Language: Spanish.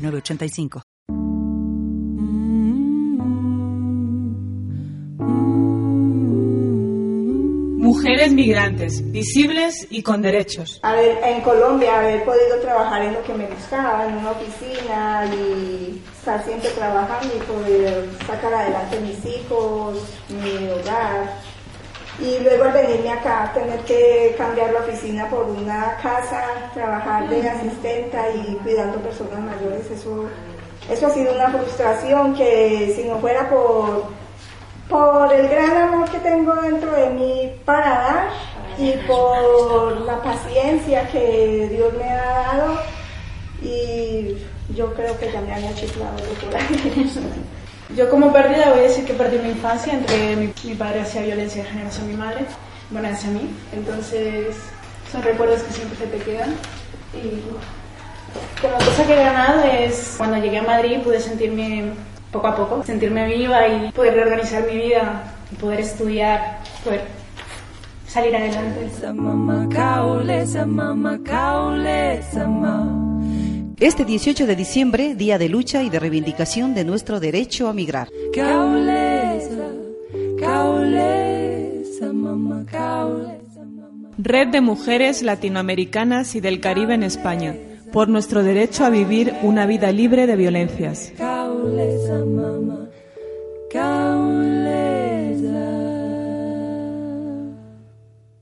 906985. Mujeres migrantes, visibles y con derechos. A ver, en Colombia haber podido trabajar en lo que me gustaba, en una oficina y estar siempre trabajando y poder sacar adelante mis hijos, mi hogar. Y luego al venirme acá, tener que cambiar la oficina por una casa, trabajar de asistenta y cuidando personas mayores, eso, eso ha sido una frustración que si no fuera por por el gran amor que tengo dentro de mí para dar y por la paciencia que Dios me ha dado y yo creo que ya me han chiflado por ahí. Yo como pérdida voy a decir que perdí mi infancia entre mi, mi padre hacía violencia de género hacia mi madre, bueno, hacia mí, entonces son recuerdos que siempre se te quedan y como cosa que he ganado es cuando llegué a Madrid pude sentirme poco a poco, sentirme viva y poder reorganizar mi vida, poder estudiar, poder salir adelante. Este 18 de diciembre, día de lucha y de reivindicación de nuestro derecho a migrar. Red de Mujeres Latinoamericanas y del Caribe en España, por nuestro derecho a vivir una vida libre de violencias.